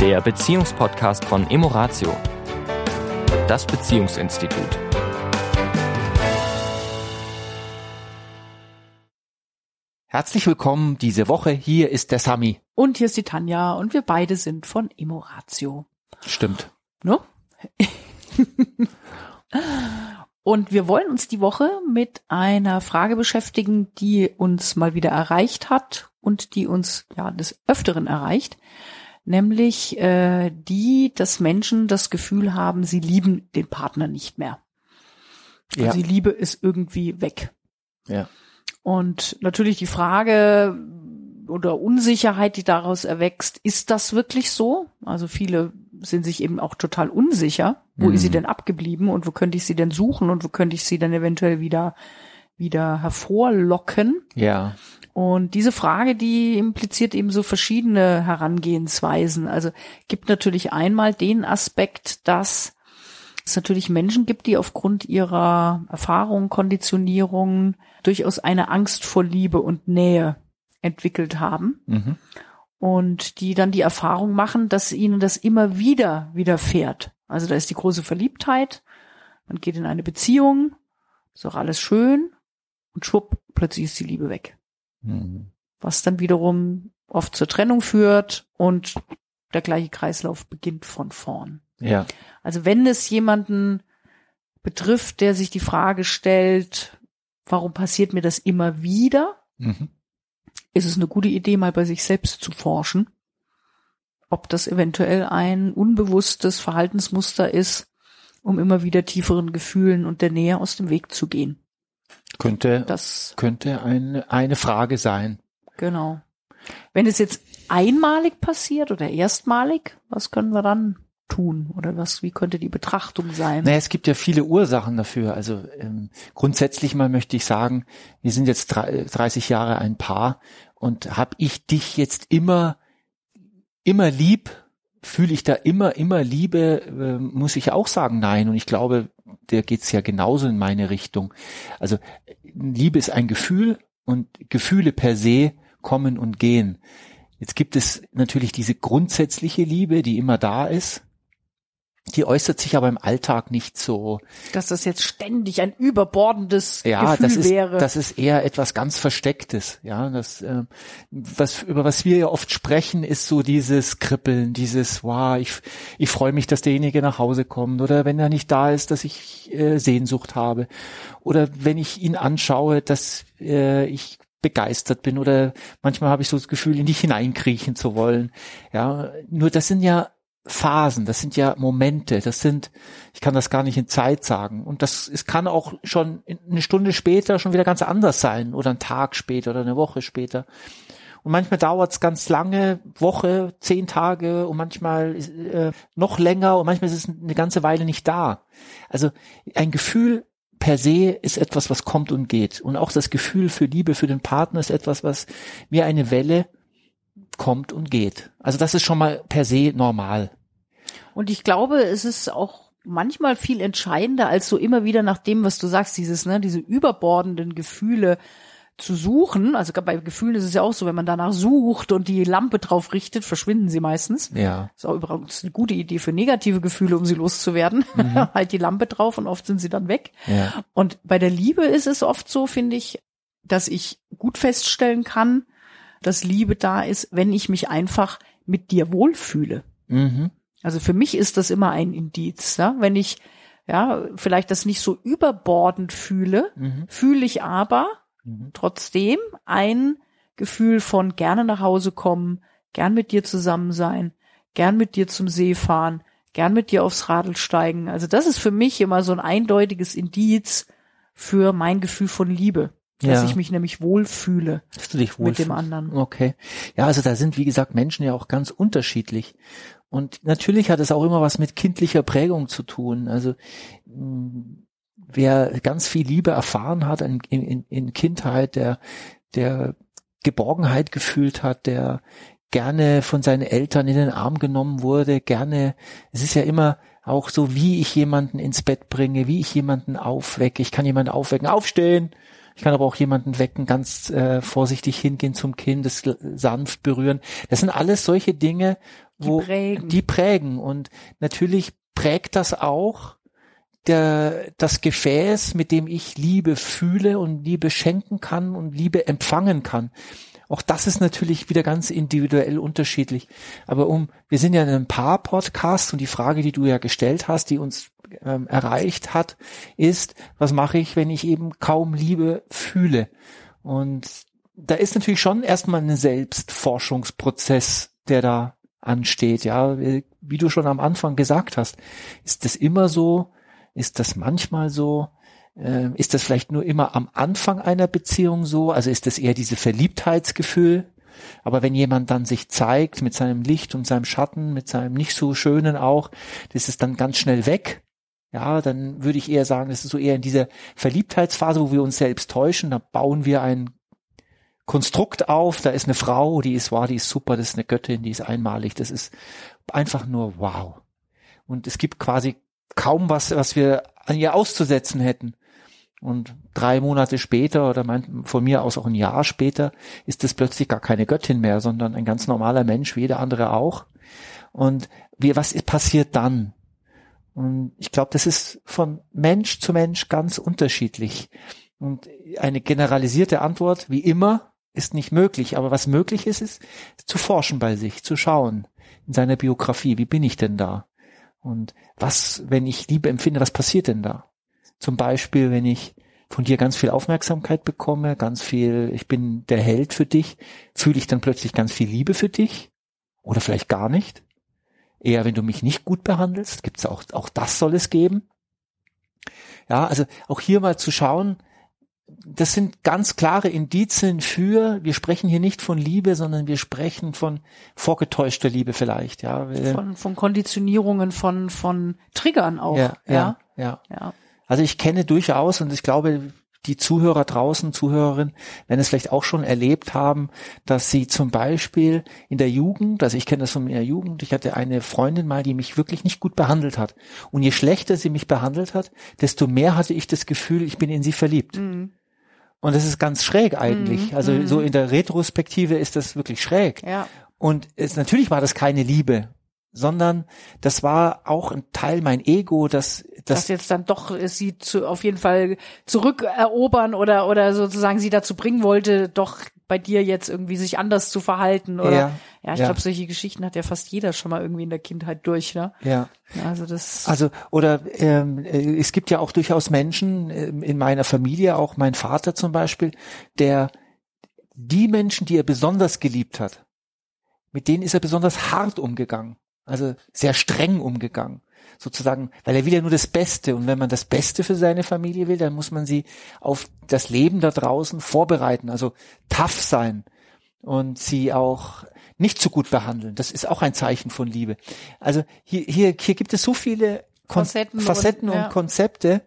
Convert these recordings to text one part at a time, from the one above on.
der Beziehungspodcast von Emoratio, das Beziehungsinstitut. Herzlich willkommen diese Woche. Hier ist der Sami. Und hier ist die Tanja und wir beide sind von Emoratio. Stimmt. Ne? und wir wollen uns die Woche mit einer Frage beschäftigen, die uns mal wieder erreicht hat und die uns ja des Öfteren erreicht nämlich äh, die, dass Menschen das Gefühl haben, sie lieben den Partner nicht mehr. Ja. Also die Liebe ist irgendwie weg. Ja. Und natürlich die Frage oder Unsicherheit, die daraus erwächst, ist das wirklich so? Also viele sind sich eben auch total unsicher. Wo mhm. ist sie mhm. denn abgeblieben und wo könnte ich sie denn suchen und wo könnte ich sie dann eventuell wieder wieder hervorlocken? Ja. Und diese Frage, die impliziert eben so verschiedene Herangehensweisen. Also gibt natürlich einmal den Aspekt, dass es natürlich Menschen gibt, die aufgrund ihrer Erfahrung, Konditionierung durchaus eine Angst vor Liebe und Nähe entwickelt haben. Mhm. Und die dann die Erfahrung machen, dass ihnen das immer wieder widerfährt. Also da ist die große Verliebtheit, man geht in eine Beziehung, ist auch alles schön und schwupp, plötzlich ist die Liebe weg. Mhm. Was dann wiederum oft zur Trennung führt und der gleiche Kreislauf beginnt von vorn. Ja. Also wenn es jemanden betrifft, der sich die Frage stellt, warum passiert mir das immer wieder, mhm. ist es eine gute Idee, mal bei sich selbst zu forschen, ob das eventuell ein unbewusstes Verhaltensmuster ist, um immer wieder tieferen Gefühlen und der Nähe aus dem Weg zu gehen. Könnte, das könnte eine, eine Frage sein. Genau. Wenn es jetzt einmalig passiert oder erstmalig, was können wir dann tun oder was, wie könnte die Betrachtung sein? Naja, es gibt ja viele Ursachen dafür. Also ähm, grundsätzlich mal möchte ich sagen, wir sind jetzt 30 Jahre ein Paar und habe ich dich jetzt immer immer lieb, fühle ich da immer immer Liebe, äh, muss ich auch sagen, nein. Und ich glaube, der geht's ja genauso in meine Richtung. Also Liebe ist ein Gefühl und Gefühle per se kommen und gehen. Jetzt gibt es natürlich diese grundsätzliche Liebe, die immer da ist. Die äußert sich aber im Alltag nicht so. Dass das jetzt ständig ein überbordendes ja, Gefühl das ist, wäre. Das ist eher etwas ganz Verstecktes. Ja, das, äh, was, über was wir ja oft sprechen, ist so dieses Kribbeln, dieses, wow, ich, ich freue mich, dass derjenige nach Hause kommt oder wenn er nicht da ist, dass ich äh, Sehnsucht habe oder wenn ich ihn anschaue, dass äh, ich begeistert bin oder manchmal habe ich so das Gefühl, in dich hineinkriechen zu wollen. Ja, nur das sind ja Phasen, das sind ja Momente, das sind, ich kann das gar nicht in Zeit sagen. Und das, es kann auch schon eine Stunde später schon wieder ganz anders sein oder ein Tag später oder eine Woche später. Und manchmal dauert es ganz lange, Woche, zehn Tage und manchmal äh, noch länger und manchmal ist es eine ganze Weile nicht da. Also ein Gefühl per se ist etwas, was kommt und geht. Und auch das Gefühl für Liebe für den Partner ist etwas, was wie eine Welle kommt und geht. Also das ist schon mal per se normal. Und ich glaube, es ist auch manchmal viel entscheidender als so immer wieder nach dem, was du sagst, dieses, ne, diese überbordenden Gefühle zu suchen. Also bei Gefühlen ist es ja auch so, wenn man danach sucht und die Lampe drauf richtet, verschwinden sie meistens. Ja. Ist auch übrigens eine gute Idee für negative Gefühle, um sie loszuwerden. Mhm. halt die Lampe drauf und oft sind sie dann weg. Ja. Und bei der Liebe ist es oft so, finde ich, dass ich gut feststellen kann, dass Liebe da ist, wenn ich mich einfach mit dir wohlfühle. Mhm. Also für mich ist das immer ein Indiz. Ja? Wenn ich ja vielleicht das nicht so überbordend fühle, mhm. fühle ich aber mhm. trotzdem ein Gefühl von gerne nach Hause kommen, gern mit dir zusammen sein, gern mit dir zum See fahren, gern mit dir aufs Radl steigen. Also das ist für mich immer so ein eindeutiges Indiz für mein Gefühl von Liebe. Dass ja. ich mich nämlich wohlfühle dass du dich wohlfühlst. mit dem anderen. Okay. Ja, also da sind, wie gesagt, Menschen ja auch ganz unterschiedlich. Und natürlich hat es auch immer was mit kindlicher Prägung zu tun. Also mm, wer ganz viel Liebe erfahren hat in, in, in Kindheit, der, der Geborgenheit gefühlt hat, der gerne von seinen Eltern in den Arm genommen wurde, gerne, es ist ja immer auch so, wie ich jemanden ins Bett bringe, wie ich jemanden aufwecke. Ich kann jemanden aufwecken, aufstehen, ich kann aber auch jemanden wecken, ganz äh, vorsichtig hingehen zum Kind, das sanft berühren. Das sind alles solche Dinge, wo die prägen. die prägen und natürlich prägt das auch der, das Gefäß, mit dem ich Liebe fühle und Liebe schenken kann und Liebe empfangen kann. Auch das ist natürlich wieder ganz individuell unterschiedlich. Aber um, wir sind ja in einem Paar-Podcast und die Frage, die du ja gestellt hast, die uns ähm, erreicht hat, ist, was mache ich, wenn ich eben kaum Liebe fühle? Und da ist natürlich schon erstmal ein Selbstforschungsprozess, der da ansteht. Ja, wie du schon am Anfang gesagt hast, ist das immer so? Ist das manchmal so? Ähm, ist das vielleicht nur immer am Anfang einer Beziehung so? Also ist das eher diese Verliebtheitsgefühl? Aber wenn jemand dann sich zeigt mit seinem Licht und seinem Schatten, mit seinem nicht so schönen auch, das ist dann ganz schnell weg. Ja, dann würde ich eher sagen, das ist so eher in dieser Verliebtheitsphase, wo wir uns selbst täuschen. Da bauen wir ein Konstrukt auf. Da ist eine Frau, die ist wow, die ist super, das ist eine Göttin, die ist einmalig. Das ist einfach nur wow. Und es gibt quasi kaum was, was wir an ihr auszusetzen hätten. Und drei Monate später oder mein, von mir aus auch ein Jahr später ist es plötzlich gar keine Göttin mehr, sondern ein ganz normaler Mensch, wie jeder andere auch. Und wie, was passiert dann? Und ich glaube, das ist von Mensch zu Mensch ganz unterschiedlich. Und eine generalisierte Antwort, wie immer, ist nicht möglich. Aber was möglich ist, ist zu forschen bei sich, zu schauen in seiner Biografie, wie bin ich denn da? Und was, wenn ich Liebe empfinde, was passiert denn da? Zum Beispiel, wenn ich von dir ganz viel Aufmerksamkeit bekomme, ganz viel, ich bin der Held für dich, fühle ich dann plötzlich ganz viel Liebe für dich? Oder vielleicht gar nicht? Eher, wenn du mich nicht gut behandelst, gibt's auch, auch das soll es geben. Ja, also auch hier mal zu schauen, das sind ganz klare Indizien für, wir sprechen hier nicht von Liebe, sondern wir sprechen von vorgetäuschter Liebe vielleicht, ja. Von, von Konditionierungen, von, von Triggern auch. Ja, ja, ja. ja. Also ich kenne durchaus und ich glaube, die Zuhörer draußen, Zuhörerinnen, werden es vielleicht auch schon erlebt haben, dass sie zum Beispiel in der Jugend, also ich kenne das von meiner Jugend, ich hatte eine Freundin mal, die mich wirklich nicht gut behandelt hat. Und je schlechter sie mich behandelt hat, desto mehr hatte ich das Gefühl, ich bin in sie verliebt. Mhm. Und das ist ganz schräg eigentlich. Mhm. Also mhm. so in der Retrospektive ist das wirklich schräg. Ja. Und es, natürlich war das keine Liebe, sondern das war auch ein Teil mein Ego, das das, das jetzt dann doch sie zu, auf jeden Fall zurückerobern oder oder sozusagen sie dazu bringen wollte, doch bei dir jetzt irgendwie sich anders zu verhalten oder ja, ja ich ja. glaube solche Geschichten hat ja fast jeder schon mal irgendwie in der Kindheit durch, ne? Ja. Also das Also oder ähm, äh, es gibt ja auch durchaus Menschen äh, in meiner Familie, auch mein Vater zum Beispiel, der die Menschen, die er besonders geliebt hat, mit denen ist er besonders hart umgegangen also sehr streng umgegangen. Sozusagen, weil er will ja nur das Beste. Und wenn man das Beste für seine Familie will, dann muss man sie auf das Leben da draußen vorbereiten. Also tough sein und sie auch nicht zu gut behandeln. Das ist auch ein Zeichen von Liebe. Also hier, hier, hier gibt es so viele Kon Facetten, Facetten und, und ja. Konzepte.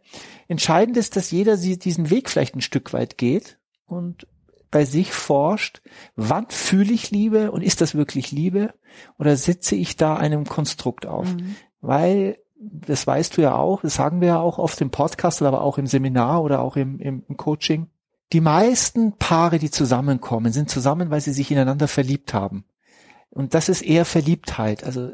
Entscheidend ist, dass jeder sie diesen Weg vielleicht ein Stück weit geht und bei sich forscht, wann fühle ich Liebe und ist das wirklich Liebe oder sitze ich da einem Konstrukt auf? Mhm. Weil, das weißt du ja auch, das sagen wir ja auch oft im Podcast, aber auch im Seminar oder auch im, im, im Coaching. Die meisten Paare, die zusammenkommen, sind zusammen, weil sie sich ineinander verliebt haben. Und das ist eher Verliebtheit. Also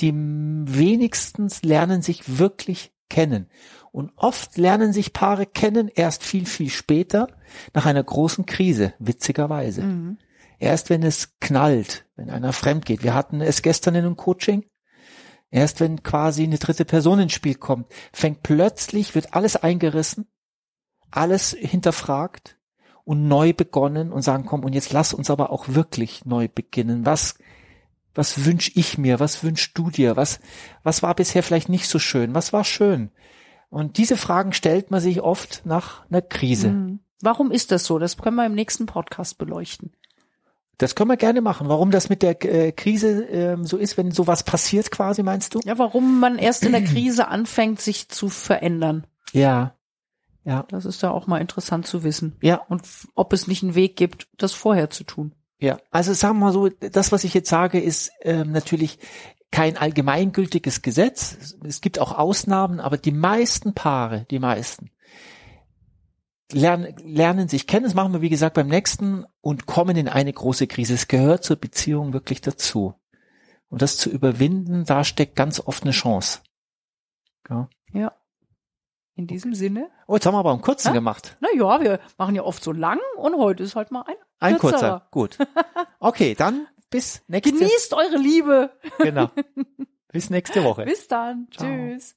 die wenigstens lernen sich wirklich kennen. Und oft lernen sich Paare kennen erst viel, viel später, nach einer großen Krise, witzigerweise. Mhm. Erst wenn es knallt, wenn einer fremd geht. Wir hatten es gestern in einem Coaching. Erst wenn quasi eine dritte Person ins Spiel kommt, fängt plötzlich, wird alles eingerissen, alles hinterfragt und neu begonnen und sagen, komm, und jetzt lass uns aber auch wirklich neu beginnen. Was, was wünsch ich mir? Was wünschst du dir? Was, was war bisher vielleicht nicht so schön? Was war schön? Und diese Fragen stellt man sich oft nach einer Krise. Mhm. Warum ist das so? Das können wir im nächsten Podcast beleuchten. Das können wir gerne machen. Warum das mit der äh, Krise äh, so ist, wenn sowas passiert quasi, meinst du? Ja, warum man erst in der Krise anfängt, sich zu verändern. Ja. Ja. Das ist da auch mal interessant zu wissen. Ja. Und ob es nicht einen Weg gibt, das vorher zu tun. Ja, also sagen wir mal so, das, was ich jetzt sage, ist ähm, natürlich kein allgemeingültiges Gesetz. Es gibt auch Ausnahmen, aber die meisten Paare, die meisten, lernen, lernen sich kennen. Das machen wir, wie gesagt, beim nächsten und kommen in eine große Krise. Es gehört zur Beziehung wirklich dazu. Und das zu überwinden, da steckt ganz oft eine Chance. Ja. ja. In diesem Sinne. Oh, jetzt haben wir aber einen kurzen ha? gemacht. Na ja, wir machen ja oft so lang und heute ist halt mal ein Ein kurzer, gut. Okay, dann bis nächste Woche. Genießt eure Liebe. Genau. Bis nächste Woche. Bis dann. Ciao. Tschüss.